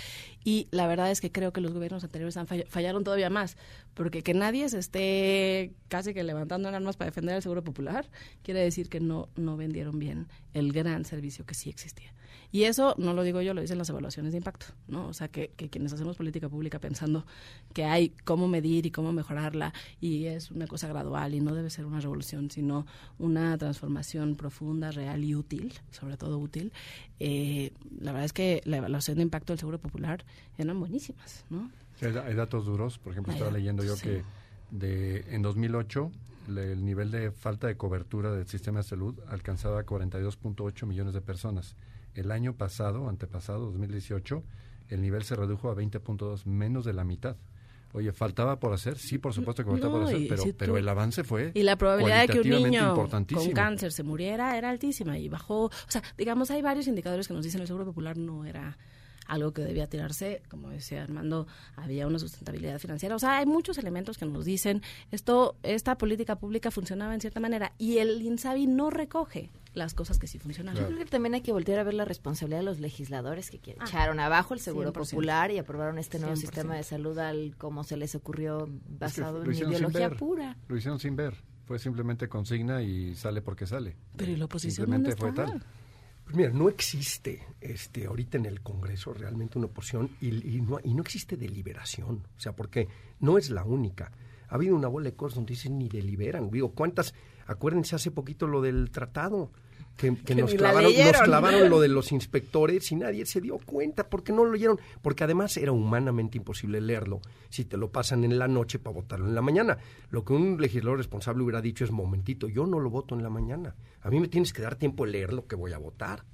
Y la verdad es que creo que los gobiernos anteriores han fallaron todavía más porque que nadie se esté casi que levantando armas para defender al seguro popular quiere decir que no no vendieron bien el gran servicio que sí existía y eso no lo digo yo, lo dicen las evaluaciones de impacto, ¿no? O sea, que, que, quienes hacemos política pública pensando que hay cómo medir y cómo mejorarla y es una cosa gradual y no debe ser una revolución, sino una transformación profunda, real y útil, sobre todo útil, eh, la verdad es que la evaluación de impacto del Seguro Popular eran buenísimas, ¿no? Hay, datos duros, por ejemplo, estaba leyendo yo que de en 2008 el nivel de falta de cobertura del sistema de salud alcanzaba 42.8 millones de personas el año pasado, antepasado, 2018, el nivel se redujo a 20.2, menos de la mitad. Oye, ¿faltaba por hacer? Sí, por supuesto que faltaba por hacer, pero, pero el avance fue Y la probabilidad de que un niño con cáncer se muriera era altísima y bajó... O sea, digamos, hay varios indicadores que nos dicen el Seguro Popular no era algo que debía tirarse, como decía Armando, había una sustentabilidad financiera. O sea, hay muchos elementos que nos dicen esto, esta política pública funcionaba en cierta manera y el INSABI no recoge las cosas que sí funcionan. Yo creo que también hay que voltear a ver la responsabilidad de los legisladores que ah, echaron abajo el Seguro Popular y aprobaron este nuevo sistema de salud al como se les ocurrió basado en ideología pura. Lo hicieron sin ver, fue simplemente consigna y sale porque sale. Pero y la oposición simplemente fue tal. Pues mira, no existe este, ahorita en el Congreso realmente una oposición y, no, y no existe deliberación. O sea, porque no es la única. Ha habido una bola de cosas donde dicen ni deliberan. Digo, ¿cuántas? Acuérdense hace poquito lo del tratado que, nos, clavaron, nos, clavaron, lo de los inspectores y nadie se dio cuenta porque no lo leyeron, porque además era humanamente imposible leerlo si te lo pasan en la noche para votarlo en la mañana. Lo que un legislador responsable hubiera dicho es, momentito, yo no lo voto en la mañana, a mí me tienes que dar tiempo de leer lo que voy a votar.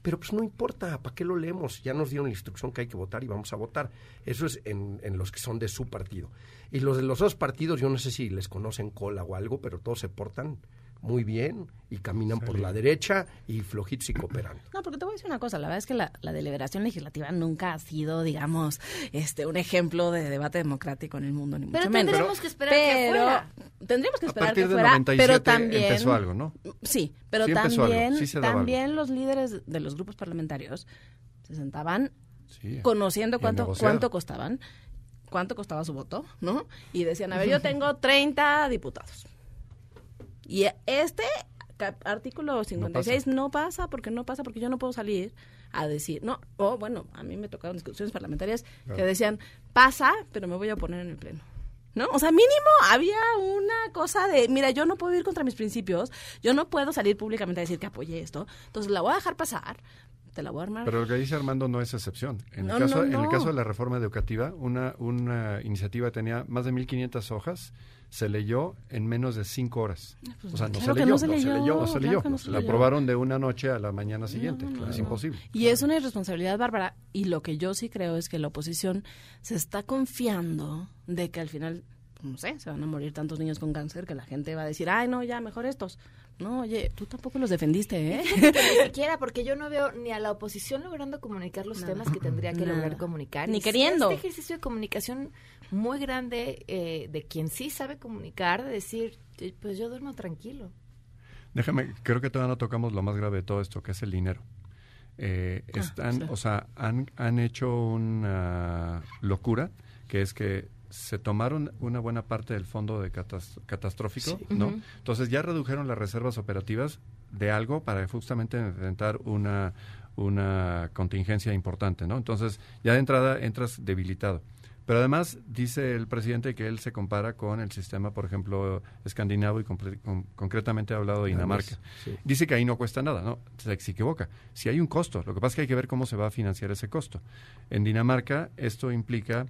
Pero pues no importa, ¿para qué lo leemos? Ya nos dieron la instrucción que hay que votar y vamos a votar. Eso es en, en los que son de su partido. Y los de los dos partidos, yo no sé si les conocen cola o algo, pero todos se portan muy bien y caminan por la derecha y flojitos y cooperan. No, porque te voy a decir una cosa, la verdad es que la, deliberación legislativa nunca ha sido, digamos, este un ejemplo de debate democrático en el mundo, ni pero mucho menos. Tendríamos que esperar que fuera. Tendríamos que esperar que fuera, pero también empezó algo, ¿no? Sí, pero también, también los líderes de los grupos parlamentarios se sentaban conociendo cuánto, cuánto costaban, cuánto costaba su voto, ¿no? Y decían, a ver, yo tengo 30 diputados y este artículo 56 no pasa. porque no pasa porque yo no puedo salir a decir, no, o bueno, a mí me tocaron discusiones parlamentarias que decían, pasa, pero me voy a oponer en el Pleno. ¿No? O sea, mínimo había una cosa de, mira, yo no puedo ir contra mis principios, yo no puedo salir públicamente a decir que apoyé esto, entonces la voy a dejar pasar, te la voy a armar. Pero lo que dice Armando no es excepción. En, No, el, caso, no, en el caso de la reforma educativa, una, una iniciativa tenía más de 1.500 hojas, se leyó en menos de cinco horas. pues, o sea, no, claro se leyó, no se leyó, no se leyó. que no se la leyó. aprobaron de una noche a la mañana siguiente. es imposible. Y es una irresponsabilidad bárbara. Y lo que yo sí creo es que la oposición se está confiando de que al final, no sé, se van a morir tantos niños con cáncer que la gente va a decir, ay, no, ya, mejor estos. No, oye, tú tampoco los defendiste, ¿eh? Ni siquiera, porque yo no veo ni a la oposición logrando comunicar los Nada. temas que tendría que Nada. lograr comunicar. Ni queriendo. Este ejercicio de comunicación muy grande eh, de quien sí sabe comunicar, de decir, pues yo duermo tranquilo. Déjame, creo que todavía no tocamos lo más grave de todo esto, que es el dinero. Eh, Ah, están, sí. o sea, han, han hecho una locura, que es que se tomaron una buena parte del fondo de catas- catastrófico, Sí. ¿no? Entonces ya redujeron las reservas operativas de algo para justamente enfrentar una, una contingencia importante, ¿no? Entonces ya de entrada entras debilitado. Pero además dice el presidente que él se compara con el sistema, por ejemplo, escandinavo y con- concretamente ha hablado de Dinamarca. Sí. Dice que ahí no cuesta nada, no, se, se equivoca. Si hay un costo, lo que pasa es que hay que ver cómo se va a financiar ese costo. En Dinamarca esto implica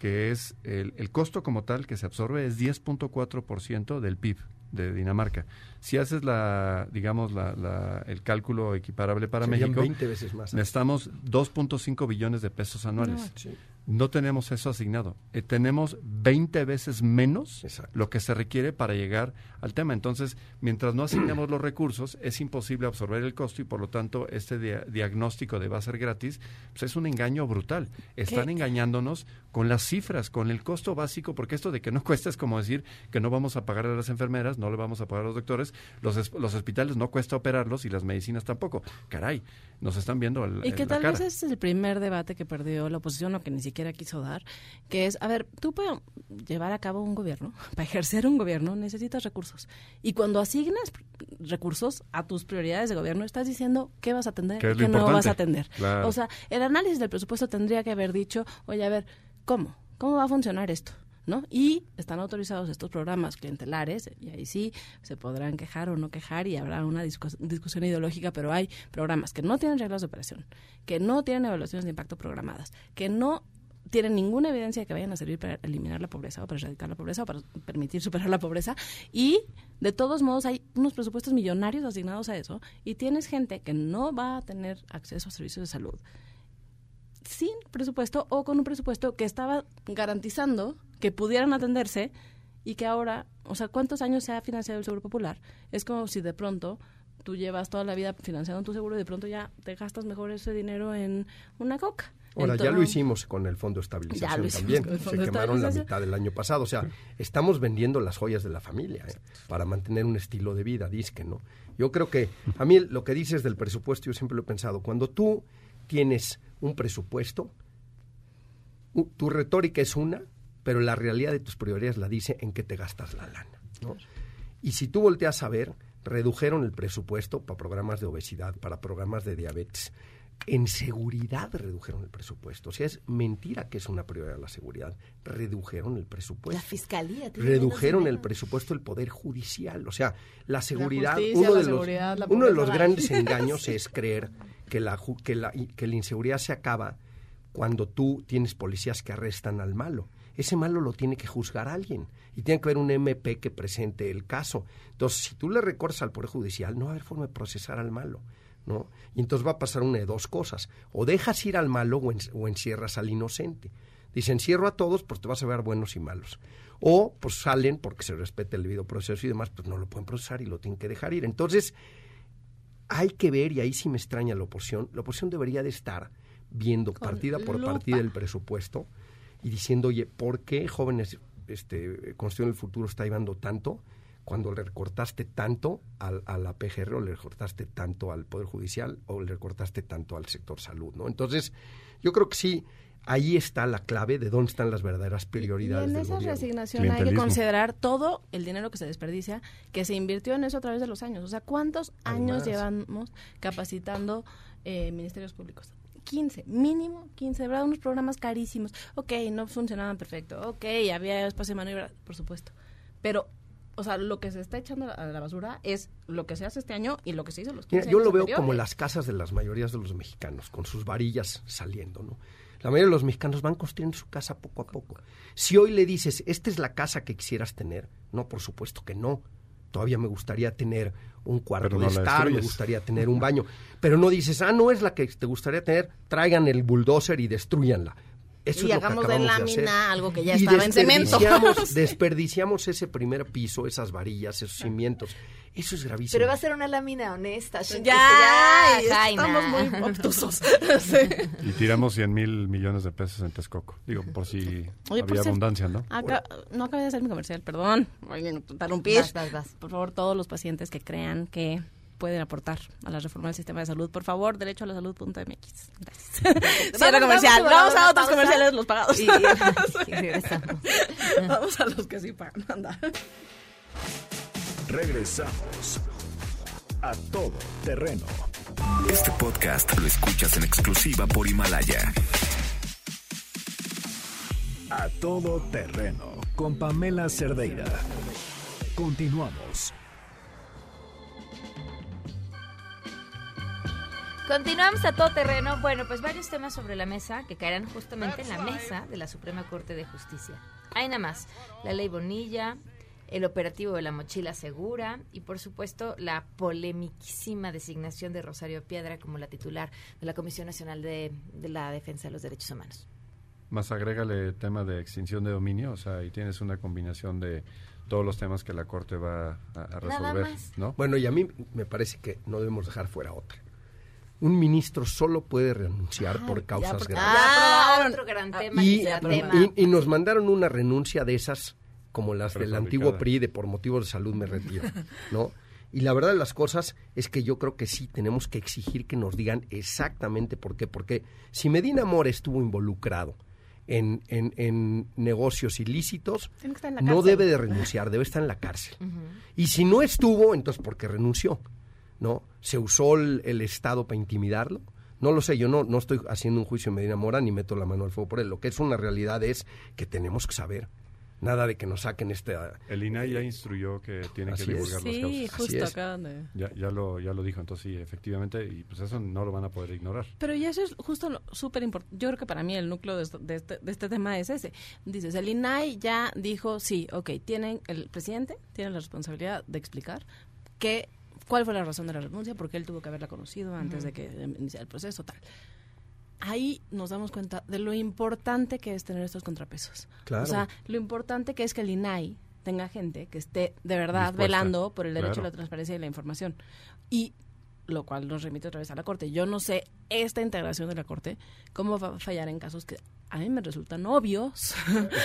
que es el, el costo como tal que se absorbe es 10.4% del PIB de Dinamarca. Si haces la, digamos, la, la- el cálculo equiparable para Serían México, 20 veces más. necesitamos 2.5 billones de pesos anuales. No, sí. No tenemos eso asignado. Eh, tenemos 20 veces menos lo que se requiere para llegar al tema. Entonces, mientras no asignamos los recursos, es imposible absorber el costo y, por lo tanto, este dia- diagnóstico de va a ser gratis, pues es un engaño brutal. Están ¿Qué? engañándonos con las cifras, con el costo básico, porque esto de que no cuesta es como decir que no vamos a pagar a las enfermeras, no le vamos a pagar a los doctores, los, los hospitales no cuesta operarlos y las medicinas tampoco. Caray, nos están viendo el, Y que tal cara. vez es el primer debate que perdió la oposición o que ni siquiera quiso dar, que es, a ver, tú para llevar a cabo un gobierno, para ejercer un gobierno necesitas recursos. Y cuando asignas recursos a tus prioridades de gobierno, estás diciendo qué vas a atender ¿Qué qué no vas a atender. Claro. O sea, el análisis del presupuesto tendría que haber dicho, oye, a ver, ¿cómo? ¿Cómo va a funcionar esto? ¿no? Y están autorizados estos programas clientelares, y ahí sí se podrán quejar o no quejar y habrá una discus- discusión ideológica, pero hay programas que no tienen reglas de operación, que no tienen evaluaciones de impacto programadas, que no tienen ninguna evidencia de que vayan a servir para eliminar la pobreza o para erradicar la pobreza o para permitir superar la pobreza y de todos modos hay unos presupuestos millonarios asignados a eso y tienes gente que no va a tener acceso a servicios de salud sin presupuesto o con un presupuesto que estaba garantizando que pudieran atenderse y que ahora, o sea, ¿cuántos años se ha financiado el Seguro Popular? Es como si de pronto tú llevas toda la vida financiando tu seguro y de pronto ya te gastas mejor ese dinero en una coca. Ahora, ya lo hicimos con el Fondo de Estabilización también. Se quemaron la mitad del año pasado. O sea, estamos vendiendo las joyas de la familia ¿eh? para mantener un estilo de vida, disque, ¿no? Yo creo que, a mí lo que dices del presupuesto, yo siempre lo he pensado, cuando tú tienes un presupuesto, tu retórica es una, pero la realidad de tus prioridades la dice en qué te gastas la lana, ¿no? Y si tú volteas a ver, redujeron el presupuesto para programas de obesidad, para programas de diabetes. En seguridad redujeron el presupuesto. O sea, es mentira que es una prioridad la seguridad. Redujeron el presupuesto. La fiscalía. Redujeron el presupuesto del Poder Judicial. O sea, la seguridad, justicia, uno, la de los, uno de los grandes engaños es creer que la, que, la, que la inseguridad se acaba cuando tú tienes policías que arrestan al malo. Ese malo lo tiene que juzgar alguien y tiene que haber un MP que presente el caso. Entonces, si tú le recortas al Poder Judicial, no va a haber forma de procesar al malo. ¿no? Y entonces va a pasar una de dos cosas. O dejas ir al malo o encierras al inocente. Dice, encierro a todos, pues te vas a ver buenos y malos. O pues salen porque se respeta el debido proceso y demás, pues no lo pueden procesar y lo tienen que dejar ir. Entonces, hay que ver, y ahí sí me extraña la oposición, la oposición debería de estar viendo Con partida por lupa. partida el presupuesto y diciendo, oye, ¿por qué jóvenes este, Constitución del Futuro está llevando tanto cuando le recortaste tanto al- a la PGR o le recortaste tanto al Poder Judicial o le recortaste tanto al sector salud? ¿no? Entonces, yo creo que sí ahí está la clave de dónde están las verdaderas prioridades. Y en del esa gobierno. resignación hay que considerar todo el dinero que se desperdicia, que se invirtió en eso a través de los años. O sea, ¿cuántos años llevamos capacitando eh, ministerios públicos? 15, mínimo 15, de verdad, unos programas carísimos. Ok, no funcionaban perfecto. Ok, había espacio de maniobra, por supuesto. Pero, o sea, lo que se está echando a la basura es lo que se hace este año y lo que se hizo los 15 Mira, yo años lo veo como las casas de las mayorías de los mexicanos, con sus varillas saliendo, ¿no? La mayoría de los mexicanos van construyendo su casa poco a poco. Si hoy le dices, esta es la casa que quisieras tener, no, por supuesto que no. Todavía me gustaría tener un cuarto de estar, me gustaría tener un baño. Pero no dices, ah, no es la que te gustaría tener, traigan el bulldozer y destruyanla. Eso Y es lo que hagamos de lámina algo que ya Y estaba en cemento. desperdiciamos- ese primer piso, esas varillas, esos cimientos. Eso es gravísimo. Pero va a ser una lámina honesta. Ya, que y Jaina. estamos muy obtusos. Y tiramos 100 mil millones de pesos en Texcoco. Digo, por si Oye, por había cierto, abundancia, ¿no? acá- no acabé de hacer mi comercial, perdón. Voy a interrumpir. Vas, vas, vas. Por favor, todos los pacientes que crean que pueden aportar a la reforma del sistema de salud, por favor, derecho a la salud.mx. Gracias. Cierre comercial. vamos a Vamos, una a otros pausa. comerciales, los pagados. Y- y regresamos. Vamos a los que sí pagan. Anda. Regresamos a todo terreno. Este podcast lo escuchas en exclusiva por Himalaya. A todo terreno con Pamela Cerdeira. Continuamos. Continuamos a todo terreno. Bueno, pues varios temas sobre la mesa que caerán justamente en la mesa de la Suprema Corte de Justicia. Hay nada más. La ley Bonilla, el operativo de la mochila segura y por supuesto la polemiquísima designación de Rosario Piedra como la titular de la Comisión Nacional de, de la Defensa de los Derechos Humanos. Más agrégale tema de extinción de dominio, o sea, ahí tienes una combinación de todos los temas que la Corte va a, a resolver, más. ¿no? Bueno, y a mí me parece que no debemos dejar fuera otra. Un ministro solo puede renunciar por causas porque- graves. Ah, otro gran tema. Y, y- tema. y- y nos mandaron una renuncia de esas, como las del antiguo. PRI, de por motivos de salud me retiro, ¿no? Y la verdad de las cosas es que yo creo que sí tenemos que exigir que nos digan exactamente por qué. Porque si Medina Mora estuvo involucrado en, en- en negocios ilícitos, no debe de renunciar, debe estar en la cárcel. Y si no estuvo, entonces ¿por qué renunció? ¿No? ¿Se usó el, el Estado para intimidarlo? No lo sé, yo no, no estoy haciendo un juicio de Medina Mora ni meto la mano al fuego por él. Lo que es una realidad es que tenemos que saber. Nada de que nos saquen este... El INAI ya instruyó que tienen que divulgar las Sí, causas. justo es. acaban de... Ya, ya, lo, ya lo dijo, entonces sí, efectivamente, y pues eso no lo van a poder ignorar. Pero y eso es justo lo súper importante. Yo creo que para mí el núcleo de, esto- de este, de este tema es ese. Dices, el INAI ya dijo, sí, ok, tienen, el presidente tiene la responsabilidad de explicar que, cuál fue la razón de la renuncia, porque él tuvo que haberla conocido antes de que iniciara el proceso, tal. Ahí nos damos cuenta de lo importante que es tener estos contrapesos. Claro. O sea, lo importante que es que el INAI tenga gente que esté de verdad Dispuesta. velando por el derecho Claro. a la transparencia y la información. Y lo cual nos remite otra vez a la Corte. Yo no sé esta integración de la Corte, cómo va a fallar en casos que a mí me resultan obvios,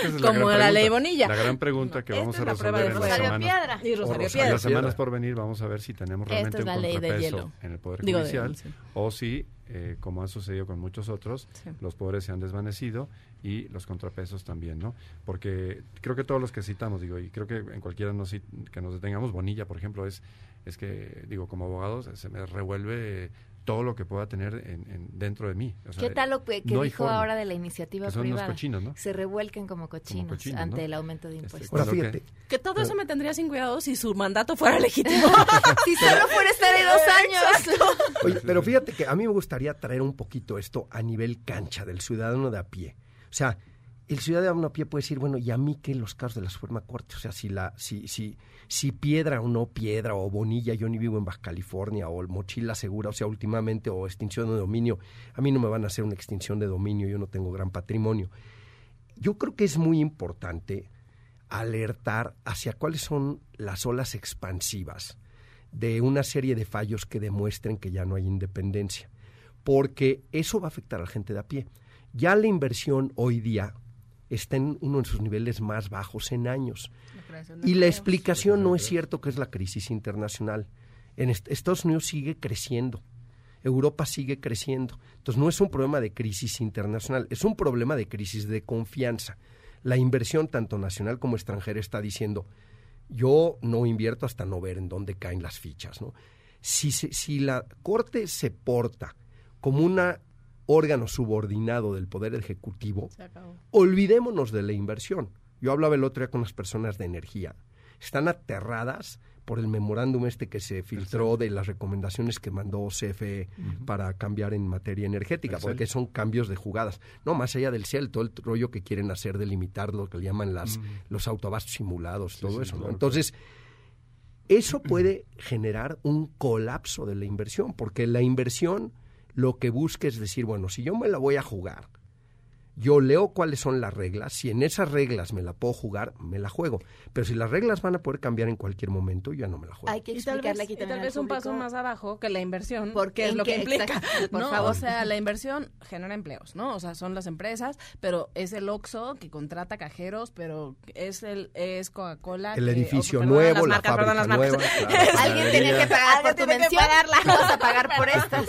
es la como gran la ley. Bonilla. La gran pregunta que vamos es a la prueba resolver de en semanas. Piedra. Y Rosario En las semanas por venir vamos a ver si tenemos realmente es la un ley de contrapeso hielo. en el Poder Digo, de- Judicial sí. o si, eh, como ha sucedido con muchos otros, Sí. los poderes se han desvanecido y los contrapesos también, ¿no? Porque creo que todos los que citamos, digo, y creo que en cualquiera nos, que nos detengamos, Bonilla, por ejemplo, es, es que, digo, como abogados, se me revuelve todo lo que pueda tener en, en- dentro de mí. O sea, ¿Qué tal lo que, que no dijo forma. ahora de la iniciativa Que son unos privada? cochinos, ¿no? Se revuelcan como cochinos, cochinos, ante ¿no? el aumento de Este, impuestos. Ahora lo fíjate, Que todo eso me tendría sin cuidado si su mandato fuera legítimo. si solo fuera estar en dos años. Oye, pero fíjate que a mí me gustaría traer un poquito esto a nivel cancha del ciudadano de a pie. O sea, el ciudadano a pie puede decir, bueno, ¿y a mí qué los casos de la Suprema Corte? O sea, si la, si, si, si piedra o no piedra, o Bonilla, yo ni vivo en Baja California, o mochila segura, o sea, últimamente, o extinción de dominio, a mí no me van a hacer una extinción de dominio, yo no tengo gran patrimonio. Yo creo que es muy importante alertar hacia cuáles son las olas expansivas de una serie de fallos que demuestren que ya no hay independencia, porque eso va a afectar a la gente de a pie. Ya la inversión hoy día está en uno de sus niveles más bajos en años. Y la explicación no es cierto que es la crisis internacional. En est- Estados Unidos sigue creciendo. Europa sigue creciendo. Entonces no es un problema de crisis internacional, es un problema de crisis de confianza. La inversión tanto nacional como extranjera está diciendo, yo no invierto hasta no ver en dónde caen las fichas. ¿no? Si, si la Corte se porta como un órgano subordinado del Poder Ejecutivo, olvidémonos de la inversión. Yo hablaba el otro día con las personas de energía. Están aterradas por el memorándum este que se filtró de las recomendaciones que mandó CFE para cambiar en materia energética, porque son cambios de jugadas. No, más allá del cielo, todo el rollo que quieren hacer de limitar lo que le llaman las, los autobastos simulados, todo eso. Entonces, eso puede generar un colapso de la inversión, porque la inversión lo que busca es decir, bueno, si yo me la voy a jugar, yo leo cuáles son las reglas, si en esas reglas me la puedo jugar, me la juego. Pero si las reglas van a poder cambiar en cualquier momento, ya no me la juego. Hay que explicarle aquí también. tal vez un paso más abajo que la inversión, porque es lo que implica. Por favor. O sea, la inversión genera empleos, ¿no? O sea, son las empresas, pero es el Oxxo que contrata cajeros, pero es el es Coca-Cola. El edificio nuevo, la fábrica nueva. Alguien tiene que pagar por tu mención. Vamos a pagar por estas.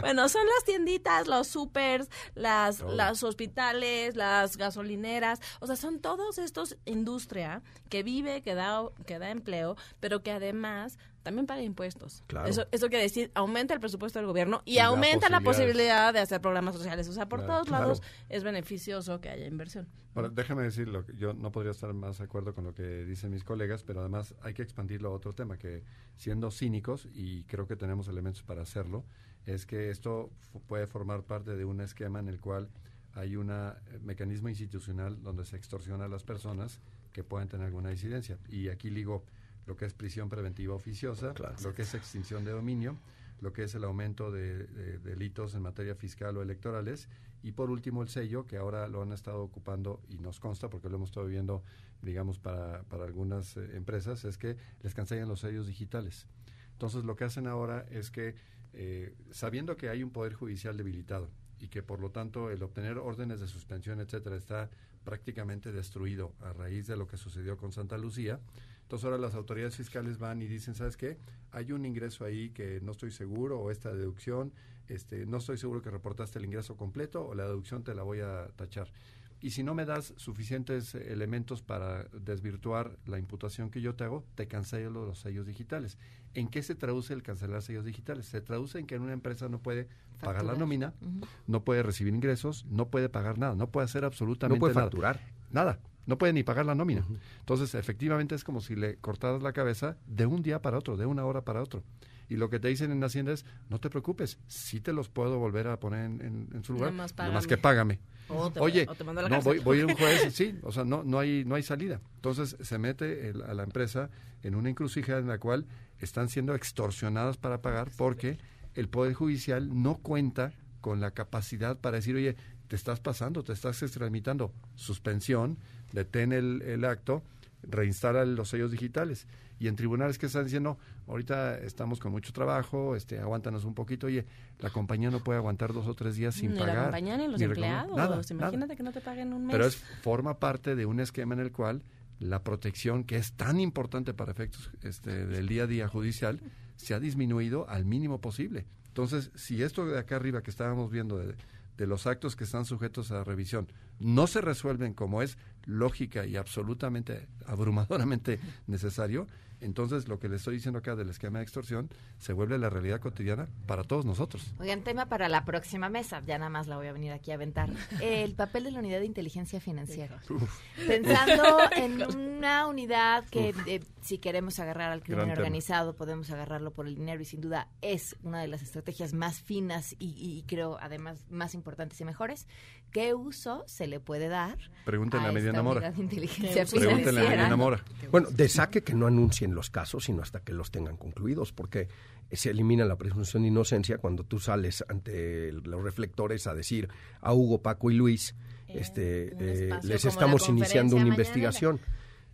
bueno, son las tienditas, los supers, las, las hospitales las gasolineras, o sea, son todos estos industria que vive, que da, que da empleo, pero que además también paga impuestos. Eso, eso quiere decir, aumenta el presupuesto del gobierno y, aumenta la posibilidad de hacer programas sociales. O sea, por todos lados es beneficioso que haya inversión. Bueno, déjame decirlo, yo no podría estar más de acuerdo con lo que dicen mis colegas, pero además hay que expandirlo a otro tema, que siendo cínicos, y creo que tenemos elementos para hacerlo, es que esto puede formar parte de un esquema en el cual hay un mecanismo institucional donde se extorsiona a las personas que pueden tener alguna disidencia. Y aquí ligo lo que es prisión preventiva oficiosa, lo que es extinción de dominio, lo que es el aumento de, delitos en materia fiscal o electorales, y por último el sello, que ahora lo han estado ocupando y nos consta, porque lo hemos estado viendo, digamos, para, para algunas eh, empresas, es que les cancelan los sellos digitales. Entonces lo que hacen ahora es que, eh, sabiendo que hay un poder judicial debilitado, y que por lo tanto el obtener órdenes de suspensión, etcétera, está prácticamente destruido a raíz de lo que sucedió con Santa Lucía. Entonces ahora las autoridades fiscales van y dicen, ¿sabes qué? Hay un ingreso ahí que no estoy seguro o esta deducción, este, no estoy seguro que reportaste el ingreso completo o la deducción te la voy a tachar. Y si no me das suficientes elementos para desvirtuar la imputación que yo te hago, te cancelo los sellos digitales. ¿En qué se traduce el cancelar sellos digitales? Se traduce en que una empresa no puede pagar la nómina, no puede recibir ingresos, no puede pagar nada, no puede hacer absolutamente nada. No puede facturar. Nada. No puede ni pagar la nómina. Entonces, efectivamente es como si le cortaras la cabeza de un día para otro, de una hora para otro y lo que te dicen en Hacienda es, no te preocupes, sí te los puedo volver a poner en, su lugar, nada más, que págame. Oye, no, voy, voy, a un juez, sí, o sea, no, no, hay, no hay salida. Entonces se mete a la empresa en una encrucijada en la cual están siendo extorsionadas para pagar porque el Poder Judicial no cuenta con la capacidad para decir, oye, te estás pasando, te estás extramitando, suspensión, detén el, el acto, reinstala los sellos digitales y en tribunales que están diciendo, ahorita estamos con mucho trabajo, este, aguántanos un poquito, oye, la compañía no puede aguantar dos o tres días sin ni pagar. la compañía ni los empleados, imagínate que no te paguen un mes. Pero es, forma parte de un esquema en el cual la protección, que es tan importante para efectos este, del día a día judicial, se ha disminuido al mínimo posible. Entonces, si esto de acá arriba que estábamos viendo de, de los actos que están sujetos a revisión no se resuelven como es lógica y absolutamente abrumadoramente necesario, entonces, lo que le estoy diciendo acá del esquema de extorsión se vuelve la realidad cotidiana para todos nosotros. Oigan, tema para la próxima mesa, ya nada más la voy a venir aquí a aventar. El papel de la unidad de inteligencia financiera. Pensando en una unidad que eh, si queremos agarrar al crimen organizado, podemos agarrarlo por el dinero y sin duda es una de las estrategias más finas y, creo además más importantes y mejores. ¿Qué uso se le puede dar? Pregúntenle a, Mediana Mora. Pregúntenle a Mediana Mora. Bueno, de saque que no anuncien los casos, sino hasta que los tengan concluidos, porque se elimina la presunción de inocencia cuando tú sales ante los reflectores a decir a Hugo, Paco y Luis, eh, este, eh, les estamos iniciando una investigación.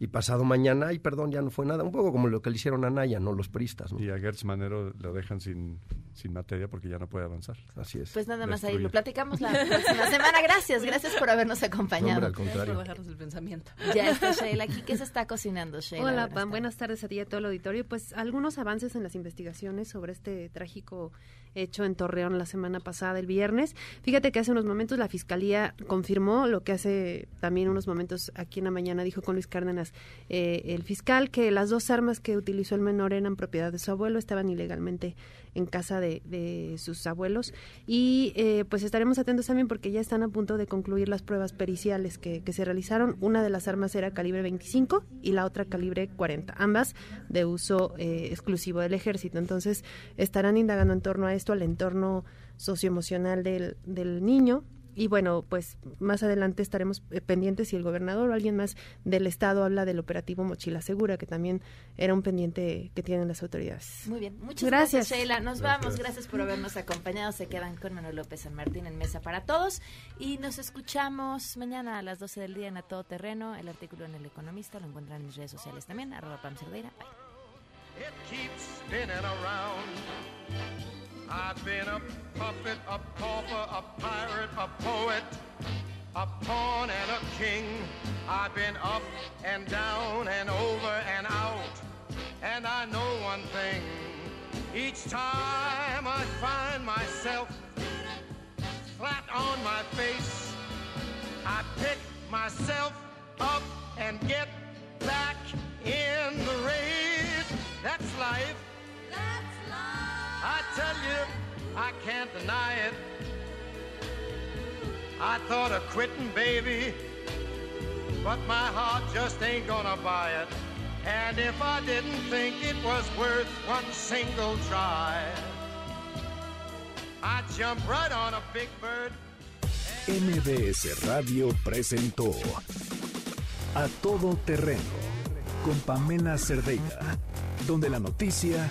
Y pasado mañana, ay, perdón, ya no fue nada. Un poco como lo que le hicieron a Naya, ¿no? Los pristas, ¿no? Y a Gertz Manero lo dejan sin, sin materia porque ya no puede avanzar. Así es. Pues nada más ahí lo platicamos la próxima semana. Gracias, gracias por habernos acompañado. Hombre, al contrario. Por dejarnos el pensamiento. Ya está Sheila aquí. ¿Qué se está cocinando, Sheila? Hola, Buenas Pam. tardes. Buenas tardes a ti y a todo el auditorio. Pues algunos avances en las investigaciones sobre este trágico hecho en Torreón la semana pasada, el viernes. Fíjate que hace unos momentos la Fiscalía confirmó lo que hace también unos momentos aquí en la mañana dijo con Luis Cárdenas eh, el fiscal, que las dos armas que utilizó el menor eran propiedad de su abuelo, estaban ilegalmente en casa de, de sus abuelos. Y eh, pues estaremos atentos también porque ya están a punto de concluir las pruebas periciales que, que se realizaron. Una de las armas era calibre 25 y la otra calibre 40, ambas de uso eh, exclusivo del ejército. Entonces estarán indagando en torno a esto, al entorno socioemocional del, del niño. Y bueno, pues más adelante estaremos eh, pendientes si el gobernador o alguien más del estado habla del operativo Mochila Segura, que también era un pendiente que tienen las autoridades. Muy bien, muchas gracias, Gracias. Sheila. Nos vamos, gracias por habernos acompañado. Se quedan con Manuel López San Martín en Mesa para Todos y nos escuchamos mañana a las 12 del día en A Todo Terreno. El artículo en El Economista lo encuentran en mis redes sociales también, arroba Pam Cerdeira. Bye. It keeps spinning around. I've been a puppet, a pauper, a pirate, a poet, a pawn and a king. I've been up and down and over and out. And I know one thing. Each time I find myself flat on my face, I pick myself up and get back in the race. That's life. That's life. I tell you, I can't deny it. I thought of quitting, baby, but my heart just ain't gonna buy it. And if I didn't think it was worth one single try, I'd jump right on a big bird. MBS Radio presentó A Todo Terreno con Pamela Cerdeira, donde la noticia